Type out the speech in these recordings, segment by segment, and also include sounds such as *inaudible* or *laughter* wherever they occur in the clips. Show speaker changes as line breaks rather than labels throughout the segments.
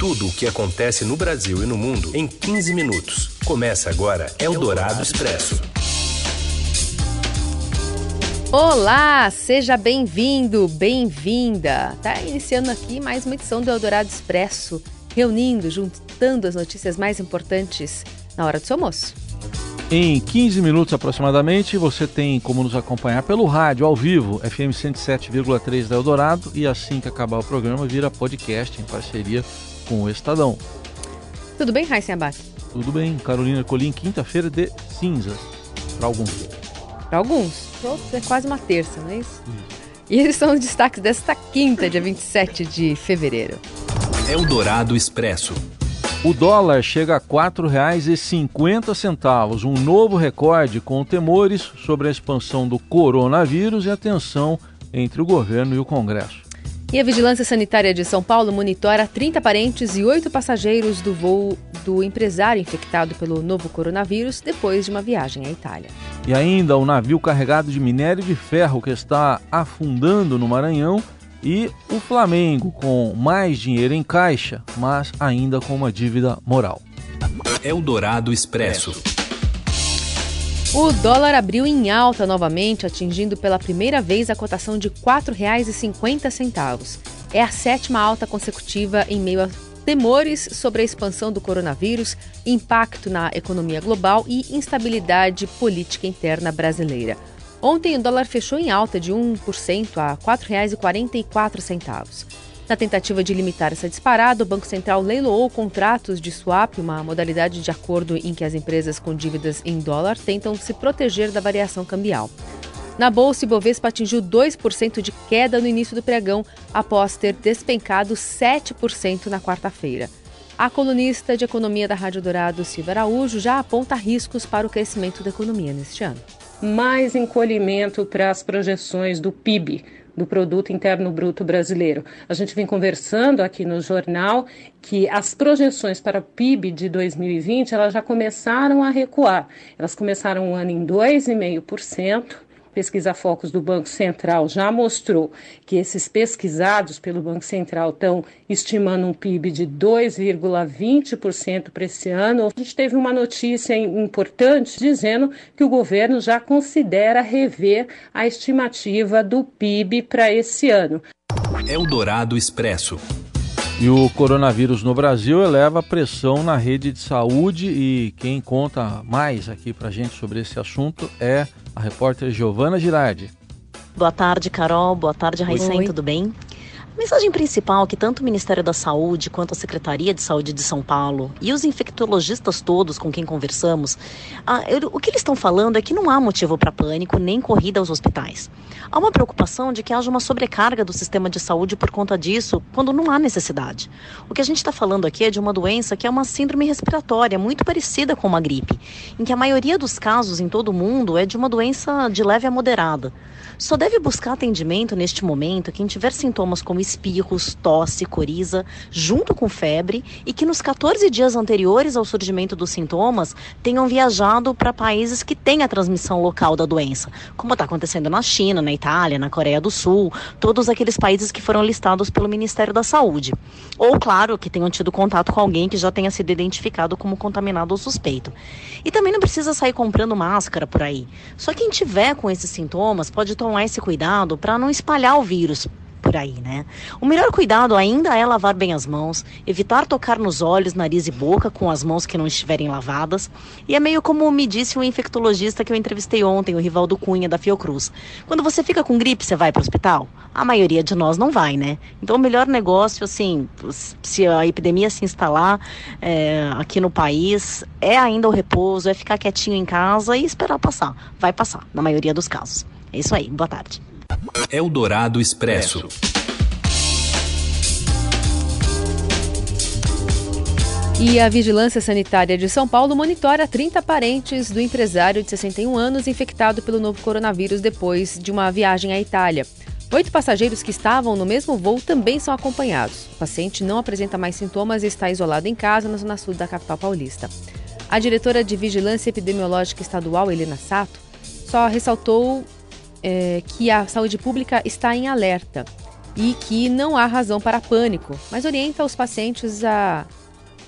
Tudo o que acontece no Brasil e no mundo em 15 minutos. Começa agora Eldorado Expresso.
Olá, seja bem-vindo, bem-vinda. Tá iniciando aqui mais uma edição do Eldorado Expresso, reunindo, juntando as notícias mais importantes na hora do seu almoço.
Em 15 minutos aproximadamente, você tem como nos acompanhar pelo rádio ao vivo, FM 107,3 da Eldorado, e assim que acabar o programa, vira podcast em parceria com o Estadão.
Tudo bem, Raíssa Abac?
Tudo bem, Carolina Colim, quinta-feira de cinzas, para alguns.
Para alguns, outros é quase uma terça, não é isso? E eles são os destaques desta quinta, dia 27 de fevereiro.
Eldorado Expresso.
O dólar chega a R$ 4,50, um novo recorde com temores sobre a expansão do coronavírus e a tensão entre o governo e o Congresso.
E a Vigilância Sanitária de São Paulo monitora 30 parentes e 8 passageiros do voo do empresário infectado pelo novo coronavírus depois de uma viagem à Itália.
E ainda o navio carregado de minério de ferro que está afundando no Maranhão e o Flamengo com mais dinheiro em caixa, mas ainda com uma dívida moral.
Eldorado Expresso.
O dólar abriu em alta novamente, atingindo pela primeira vez a cotação de R$ 4,50. É a sétima alta consecutiva em meio a temores sobre a expansão do coronavírus, impacto na economia global e instabilidade política interna brasileira. Ontem o dólar fechou em alta de 1% a R$ 4,44. Na tentativa de limitar essa disparada, o Banco Central leiloou contratos de swap, uma modalidade de acordo em que as empresas com dívidas em dólar tentam se proteger da variação cambial. Na bolsa, Ibovespa atingiu 2% de queda no início do pregão, após ter despencado 7% na quarta-feira. A colunista de economia da Rádio Dourado, Silva Araújo, já aponta riscos para o crescimento da economia neste ano.
Mais encolhimento para as projeções do PIB do Produto Interno Bruto Brasileiro. A gente vem conversando aqui no jornal que as projeções para o PIB de 2020 elas já começaram a recuar. Elas começaram o ano em 2,5%, pesquisa Focus do Banco Central já mostrou que esses pesquisados pelo Banco Central estão estimando um PIB de 2,20% para esse ano. A gente teve uma notícia importante dizendo que o governo já considera rever a estimativa do PIB para esse ano.
Eldorado Expresso.
E o coronavírus no Brasil eleva a pressão na rede de saúde e quem conta mais aqui para gente sobre esse assunto é a repórter Giovana Girardi.
Boa tarde, Carol. Boa tarde, Raicen. Tudo bem? A mensagem principal que tanto o Ministério da Saúde quanto a Secretaria de Saúde de São Paulo e os infectologistas todos com quem conversamos, ah, eu, o que eles estão falando é que não há motivo para pânico nem corrida aos hospitais. Há uma preocupação de que haja uma sobrecarga do sistema de saúde por conta disso, quando não há necessidade. O que a gente está falando aqui é de uma doença que é uma síndrome respiratória, muito parecida com uma gripe, em que a maioria dos casos em todo o mundo é de uma doença de leve a moderada. Só deve buscar atendimento neste momento quem tiver sintomas como espirros, tosse, coriza, junto com febre e que nos 14 dias anteriores ao surgimento dos sintomas tenham viajado para países que têm a transmissão local da doença, como está acontecendo na China, na Itália, na Coreia do Sul, todos aqueles países que foram listados pelo Ministério da Saúde. Ou, claro, que tenham tido contato com alguém que já tenha sido identificado como contaminado ou suspeito. E também não precisa sair comprando máscara por aí. Só quem tiver com esses sintomas pode tomar esse cuidado para não espalhar o vírus por aí, né? O melhor cuidado ainda é lavar bem as mãos, evitar tocar nos olhos, nariz e boca com as mãos que não estiverem lavadas. E é meio como me disse um infectologista que eu entrevistei ontem, o Rivaldo Cunha da Fiocruz. Quando você fica com gripe, você vai para o hospital? A maioria de nós não vai, né? Então o melhor negócio, assim, se a epidemia se instalar é, aqui no país, é ainda o repouso, é ficar quietinho em casa e esperar passar. Vai passar, na maioria dos casos. É isso aí, boa tarde.
Eldorado Expresso.
E a Vigilância Sanitária de São Paulo monitora 30 parentes do empresário de 61 anos infectado pelo novo coronavírus depois de uma viagem à Itália. Oito passageiros que estavam no mesmo voo também são acompanhados. O paciente não apresenta mais sintomas e está isolado em casa na zona sul da capital paulista. A diretora de Vigilância Epidemiológica Estadual, Helena Sato, só ressaltou é, que a saúde pública está em alerta e que não há razão para pânico, mas orienta os pacientes a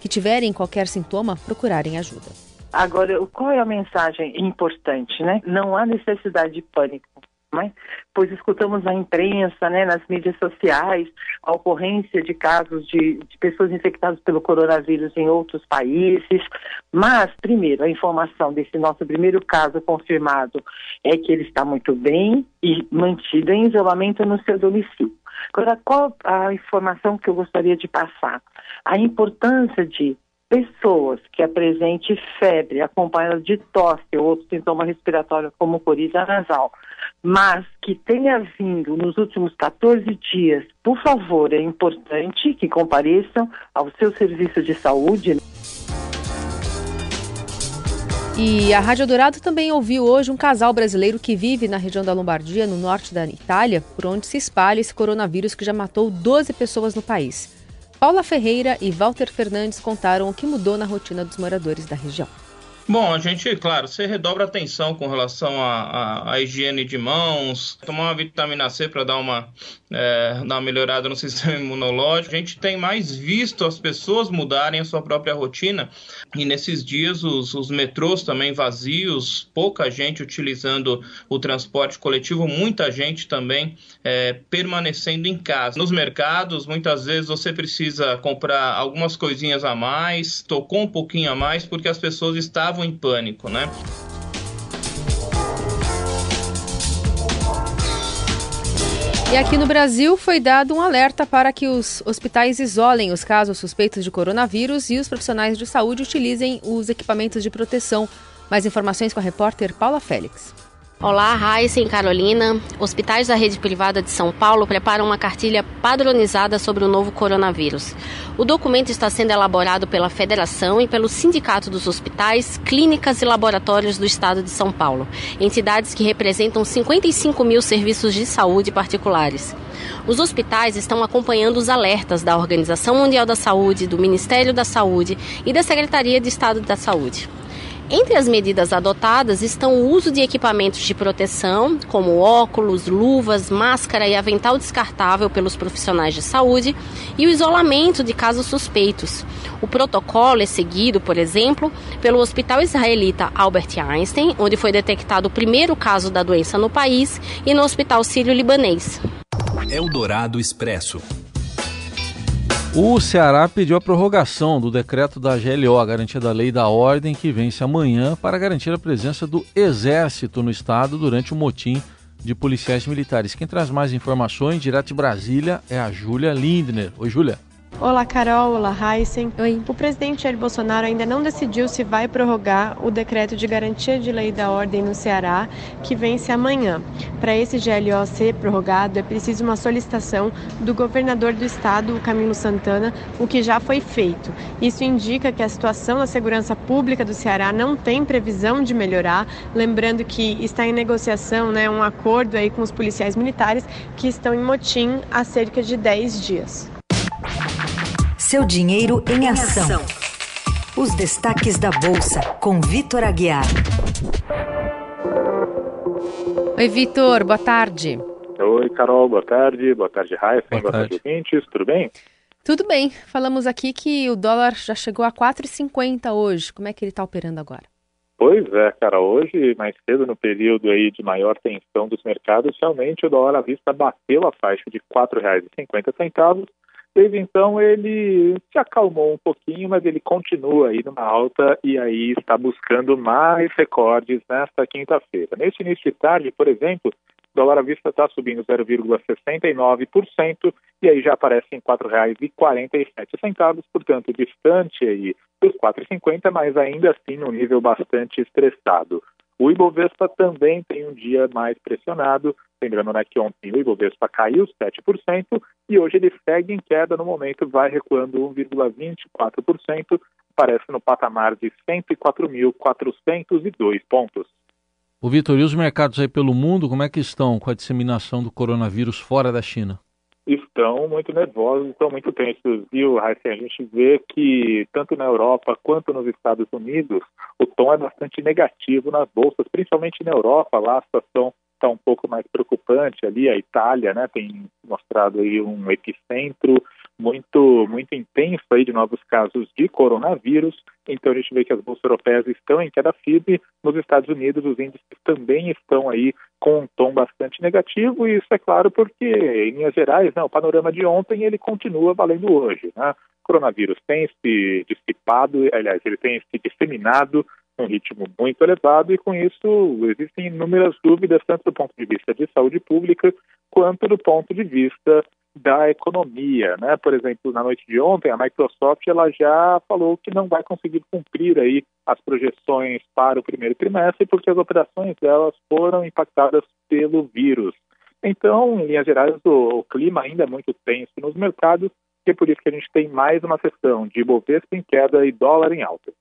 que tiverem qualquer sintoma procurarem ajuda.
Agora, qual é a mensagem importante, né? Não há necessidade de pânico. Né? Pois escutamos na imprensa, né, nas mídias sociais, a ocorrência de casos de, de, pessoas infectadas pelo coronavírus em outros países. Mas, primeiro, a informação desse nosso primeiro caso confirmado é que ele está muito bem e mantido em isolamento no seu domicílio. Agora, qual a informação que eu gostaria de passar? A importância de pessoas que apresentem febre acompanhada de tosse ou outro sintoma respiratório como coriza nasal, mas que tenha vindo nos últimos 14 dias, por favor, é importante que compareçam ao seu serviço de saúde.
E a Rádio Dourado também ouviu hoje um casal brasileiro que vive na região da Lombardia, no norte da Itália, por onde se espalha esse coronavírus que já matou 12 pessoas no país. Paula Ferreira e Walter Fernandes contaram o que mudou na rotina dos moradores da região.
Bom, a gente, claro, você redobra atenção com relação à higiene de mãos, tomar uma vitamina C para dar uma, é, dar uma melhorada no *laughs* sistema imunológico. A gente tem mais visto as pessoas mudarem a sua própria rotina e nesses dias os, os metrôs também vazios, pouca gente utilizando o transporte coletivo, muita gente também é, permanecendo em casa. Nos mercados, muitas vezes você precisa comprar algumas coisinhas a mais, tocou um pouquinho a mais porque as pessoas estavam em pânico, né?
E aqui no Brasil foi dado um alerta para que os hospitais isolem os casos suspeitos de coronavírus e os profissionais de saúde utilizem os equipamentos de proteção. Mais informações com a repórter Paula Félix.
Olá, Raíssa e Carolina. Hospitais da rede privada de São Paulo preparam uma cartilha padronizada sobre o novo coronavírus. O documento está sendo elaborado pela Federação e pelo Sindicato dos Hospitais, Clínicas e Laboratórios do Estado de São Paulo, entidades que representam 55 mil serviços de saúde particulares. Os hospitais estão acompanhando os alertas da Organização Mundial da Saúde, do Ministério da Saúde e da Secretaria de Estado da Saúde. Entre as medidas adotadas estão o uso de equipamentos de proteção, como óculos, luvas, máscara e avental descartável pelos profissionais de saúde, e o isolamento de casos suspeitos. O protocolo é seguido, por exemplo, pelo Hospital Israelita Albert Einstein, onde foi detectado o primeiro caso da doença no país, e no Hospital Sírio-Libanês.
Eldorado Expresso.
O Ceará pediu a prorrogação do decreto da GLO, a garantia da lei da ordem, que vence amanhã, para garantir a presença do Exército no estado durante o motim de policiais militares. Quem traz mais informações direto de Brasília é a Júlia Lindner. Oi, Júlia.
Olá, Carol. Olá, Heisen.
Oi.
O presidente Jair Bolsonaro ainda não decidiu se vai prorrogar o decreto de garantia de lei da ordem no Ceará, que vence amanhã. Para esse GLO ser prorrogado, é preciso uma solicitação do governador do estado, Camilo Santana, o que já foi feito. Isso indica que a situação da segurança pública do Ceará não tem previsão de melhorar, lembrando que está em negociação né, um acordo aí com os policiais militares que estão em motim há cerca de 10 dias.
Seu dinheiro em ação. Os destaques da Bolsa, com Vitor Aguiar.
Oi, Vitor, boa tarde.
Oi, Carol, boa tarde. Boa tarde, Raíssa. Boa, boa tarde, ouvintes. Tudo bem?
Tudo bem. Falamos aqui que o dólar já chegou a 4,50 hoje. Como é que ele está operando agora?
Pois é, cara, hoje, mais cedo, no período aí de maior tensão dos mercados, realmente o dólar à vista bateu a faixa de R$ 4,50 Desde então ele se acalmou um pouquinho, mas ele continua aí numa alta e aí está buscando mais recordes nesta quinta-feira. Neste início de tarde, por exemplo, o dólar à vista está subindo 0,69% e aí já aparece em R$ 4,47, portanto distante aí dos 4,50, mas ainda assim num nível bastante estressado. O Ibovespa também tem um dia mais pressionado, lembrando né, que ontem o Ibovespa caiu 7% e hoje ele segue em queda, no momento vai recuando 1,24%, aparece no patamar de 104.402 pontos.
O Vitor, e os mercados aí pelo mundo, como é que estão com a disseminação do coronavírus fora da China?
Estão muito nervosos, estão muito tensos, viu, Raíssa? A gente vê que tanto na Europa quanto nos Estados Unidos o tom é bastante negativo nas bolsas, principalmente na Europa, lá a situação está um pouco mais preocupante. Ali, a Itália, né, tem mostrado aí um epicentro muito muito intenso aí de novos casos de coronavírus. Então a gente vê que as bolsas europeias estão em queda firme. Nos Estados Unidos os índices também estão aí com um tom bastante negativo e isso é claro porque em linhas gerais, né, o panorama de ontem ele continua valendo hoje, né? O coronavírus tem se dissipado, aliás, ele tem se disseminado um ritmo muito elevado e com isso existem inúmeras dúvidas tanto do ponto de vista de saúde pública quanto do ponto de vista da economia, né? Por exemplo, na noite de ontem, a Microsoft ela já falou que não vai conseguir cumprir aí as projeções para o primeiro trimestre porque as operações delas foram impactadas pelo vírus. Então, em linhas gerais, o, o clima ainda é muito tenso nos mercados e é por isso que a gente tem mais uma sessão de Bovespa em queda e dólar em alta.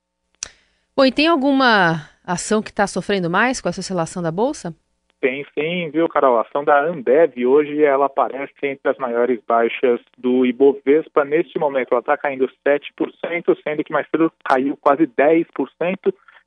Bom, e tem alguma ação que está sofrendo mais com essa oscilação da Bolsa?
Sim, viu, Carol? A ação da Ambev hoje ela aparece entre as maiores baixas do Ibovespa. Neste momento ela está caindo 7%, sendo que mais cedo caiu quase 10%.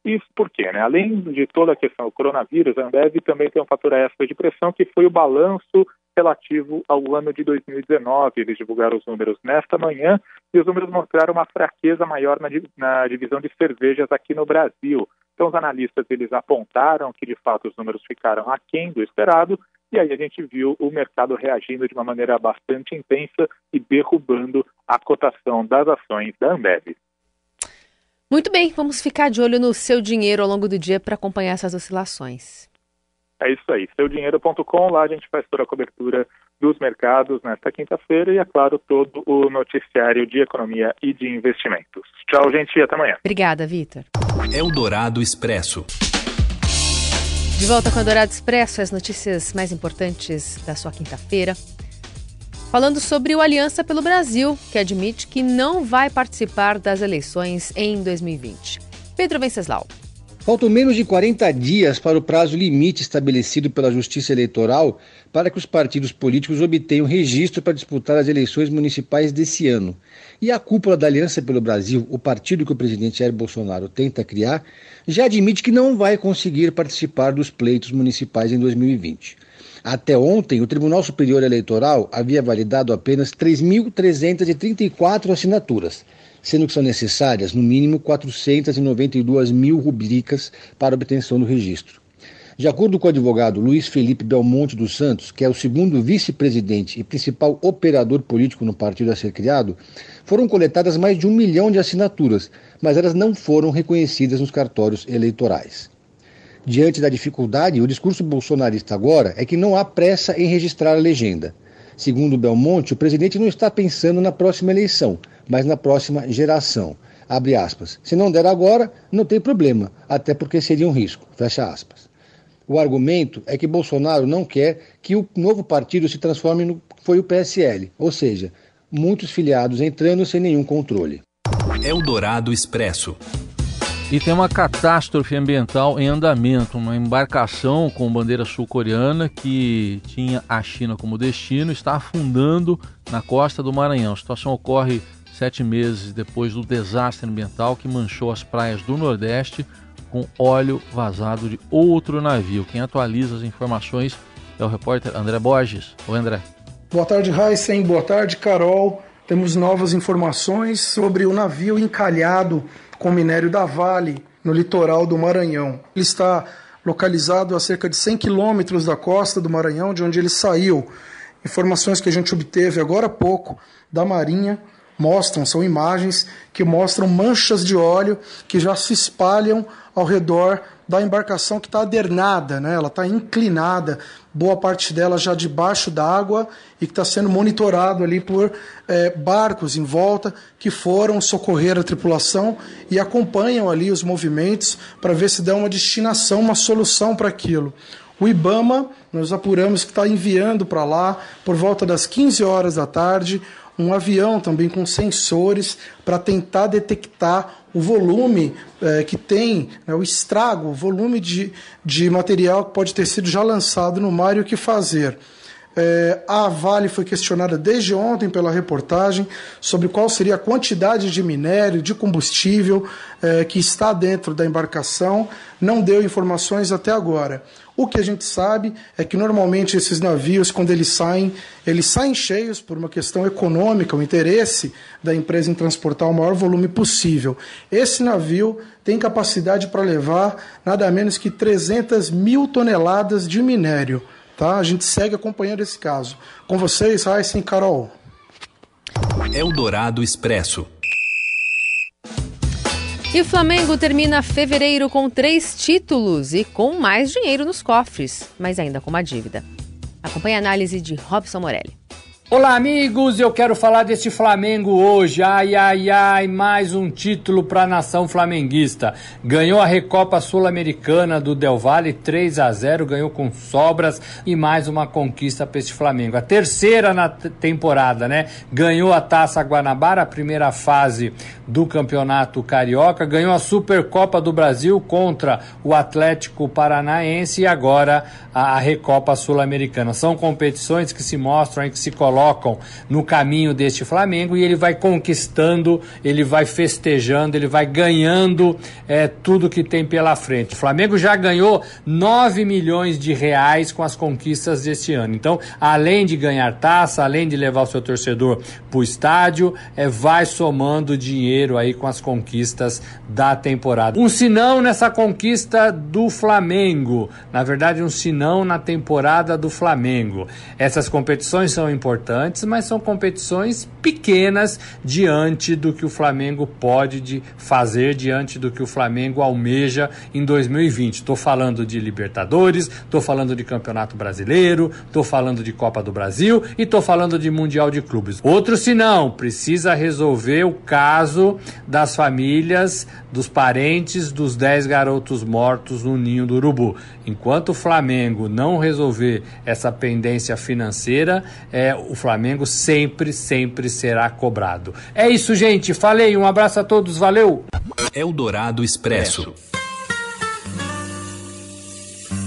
Isso por quê? Né? Além de toda a questão do coronavírus, a Ambev também tem um fator extra de pressão que foi o balanço relativo ao ano de 2019. Eles divulgaram os números nesta manhã e os números mostraram uma fraqueza maior na, na divisão de cervejas aqui no Brasil. Então, os analistas eles apontaram que, de fato, os números ficaram aquém do esperado, e aí a gente viu o mercado reagindo de uma maneira bastante intensa e derrubando a cotação das ações da Ambev.
Muito bem, vamos ficar de olho no seu dinheiro ao longo do dia para acompanhar essas oscilações.
É isso aí, seudinheiro.com, lá a gente faz toda a cobertura dos mercados nesta quinta-feira e, é claro, todo o noticiário de economia e de investimentos. Tchau, gente, e até amanhã.
Obrigada, Vitor.
Eldorado Expresso.
De volta com o Eldorado Expresso, as notícias mais importantes da sua quinta-feira. Falando sobre o Aliança pelo Brasil, que admite que não vai participar das eleições em 2020. Pedro Venceslau.
Faltam menos de 40 dias para o prazo limite estabelecido pela Justiça Eleitoral para que os partidos políticos obtenham registro para disputar as eleições municipais desse ano. E a cúpula da Aliança pelo Brasil, o partido que o presidente Jair Bolsonaro tenta criar, já admite que não vai conseguir participar dos pleitos municipais em 2020. Até ontem, o Tribunal Superior Eleitoral havia validado apenas 3.334 assinaturas sendo que são necessárias, no mínimo, 492 mil rubricas para obtenção do registro. De acordo com o advogado Luiz Felipe Belmonte dos Santos, que é o segundo vice-presidente e principal operador político no partido a ser criado, foram coletadas mais de um milhão de assinaturas, mas elas não foram reconhecidas nos cartórios eleitorais. Diante da dificuldade, o discurso bolsonarista agora é que não há pressa em registrar a legenda. Segundo Belmonte, o presidente não está pensando na próxima eleição, mas na próxima geração. Abre aspas. Se não der agora, não tem problema, até porque seria um risco. Fecha aspas. O argumento é que Bolsonaro não quer que o novo partido se transforme no foi o PSL, ou seja, muitos filiados entrando sem nenhum controle.
Eldorado Expresso.
E tem uma catástrofe ambiental em andamento. Uma embarcação com bandeira sul-coreana que tinha a China como destino está afundando na costa do Maranhão. A situação ocorre sete meses depois do desastre ambiental que manchou as praias do Nordeste com óleo vazado de outro navio. Quem atualiza as informações é o repórter André Borges. Oi, André.
Boa tarde, Heisen. Boa tarde, Carol. Temos novas informações sobre o navio encalhado com minério da Vale no litoral do Maranhão. Ele está localizado a cerca de 100 quilômetros da costa do Maranhão, de onde ele saiu. Informações que a gente obteve agora há pouco da Marinha mostram, são imagens que mostram manchas de óleo que já se espalham ao redor da embarcação que está adernada, né? ela está inclinada, boa parte dela já debaixo d'água e que está sendo monitorado ali por é, barcos em volta que foram socorrer a tripulação e acompanham ali os movimentos para ver se dá uma destinação, uma solução para aquilo. O IBAMA, nós apuramos que está enviando para lá por volta das 15 horas da tarde um avião também com sensores para tentar detectar o volume é, que tem, né, o estrago, o volume de, de material que pode ter sido já lançado no mar e o que fazer. É, a Vale foi questionada desde ontem pela reportagem sobre qual seria a quantidade de minério, de combustível é, que está dentro da embarcação. Não deu informações até agora. O que a gente sabe é que normalmente esses navios, quando eles saem, eles saem cheios por uma questão econômica, o interesse da empresa em transportar o maior volume possível. Esse navio tem capacidade para levar nada menos que 300 mil toneladas de minério. Tá? A gente segue acompanhando esse caso. Com vocês, Raíssa e Carol.
Eldorado Expresso.
E o Flamengo termina fevereiro com três títulos e com mais dinheiro nos cofres, mas ainda com uma dívida. Acompanhe a análise de Robson Morelli.
Olá, amigos! Eu quero falar desse Flamengo hoje. Ai, ai, ai, mais um título para a nação flamenguista. Ganhou a Recopa Sul-Americana do Del Valle 3 a 0, ganhou com sobras e mais uma conquista para esse Flamengo. A terceira na temporada, né? Ganhou a Taça Guanabara, a primeira fase do Campeonato Carioca, ganhou a Supercopa do Brasil contra o Atlético Paranaense e agora a Recopa Sul-Americana. São competições que se mostram que se colocam colocam no caminho deste Flamengo e ele vai conquistando, ele vai festejando, ele vai ganhando é, tudo que tem pela frente. O Flamengo já ganhou 9 milhões de reais com as conquistas deste ano. Então, além de ganhar taça, além de levar o seu torcedor para o estádio, é, vai somando dinheiro aí com as conquistas da temporada. Um sinão nessa conquista do Flamengo. Na verdade, um sinão na temporada do Flamengo. Essas competições são importantes importantes, mas são competições pequenas diante do que o Flamengo pode de fazer, diante do que o Flamengo almeja em 2020. Estou falando de Libertadores, estou falando de Campeonato Brasileiro, estou falando de Copa do Brasil e estou falando de Mundial de Clubes. Outro senão, precisa resolver o caso das famílias, dos parentes dos 10 garotos mortos no ninho do Urubu. Enquanto o Flamengo não resolver essa pendência financeira, é, o Flamengo sempre, sempre será cobrado. É isso, gente. Falei. Um abraço a todos. Valeu.
Eldorado Expresso.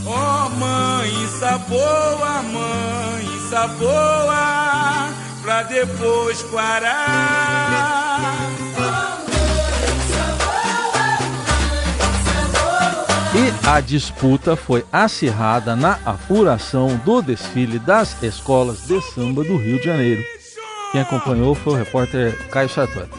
Oh, mãe, saboa, mãe, saboa, pra depois parar.
A disputa foi acirrada na apuração do desfile das escolas de samba do Rio de Janeiro. Quem acompanhou foi o repórter Caio Sartori.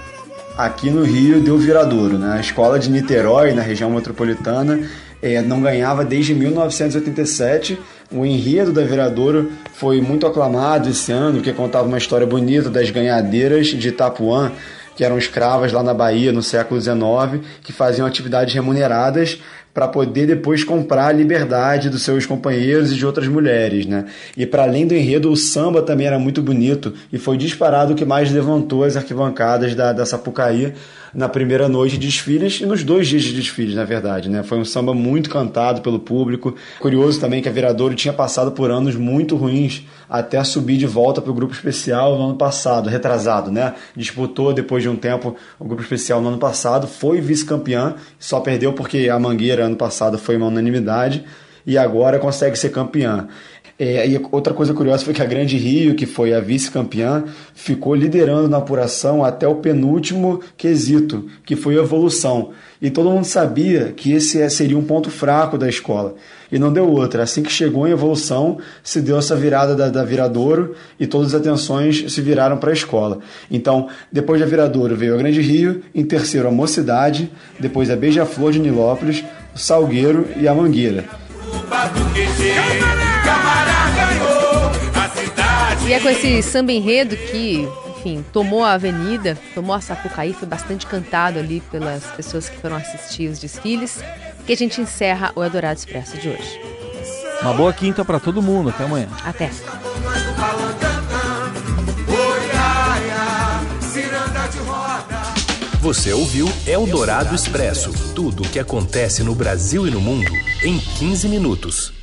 Aqui no Rio deu viradouro, né? A escola de Niterói, na região metropolitana, é, não ganhava desde 1987. O enredo da Viradouro foi muito aclamado esse ano, que contava uma história bonita das ganhadeiras de Itapuã, que eram escravas lá na Bahia no século XIX, que faziam atividades remuneradas para poder depois comprar a liberdade dos seus companheiros e de outras mulheres, né? E para além do enredo, o samba também era muito bonito e foi disparado o que mais levantou as arquibancadas da, da Sapucaí na primeira noite de desfiles e nos dois dias de desfiles, na verdade, né? Foi um samba muito cantado pelo público. Curioso também que a Viradouro tinha passado por anos muito ruins até subir de volta para o grupo especial no ano passado, retrasado, né? Disputou depois de um tempo o grupo especial no ano passado, foi vice-campeã, só perdeu porque a Mangueira ano passado foi uma unanimidade e agora consegue ser campeã. É, e outra coisa curiosa foi que a Grande Rio, que foi a vice-campeã, ficou liderando na apuração até o penúltimo quesito, que foi a evolução. E todo mundo sabia que esse seria um ponto fraco da escola. E não deu outra. Assim que chegou em evolução, se deu essa virada da, da Viradouro e todas as atenções se viraram para a escola. Então, depois da Viradouro veio a Grande Rio, em terceiro a Mocidade, depois a Beija-Flor de Nilópolis, o Salgueiro e a Mangueira.
E é com esse samba enredo que, enfim, tomou a avenida, tomou a Sapucaí, foi bastante cantado ali pelas pessoas que foram assistir os desfiles, que a gente encerra o Eldorado Expresso de hoje.
Uma boa quinta para todo mundo. Até amanhã.
Até.
Você ouviu Eldorado Expresso tudo o que acontece no Brasil e no mundo em 15 minutos.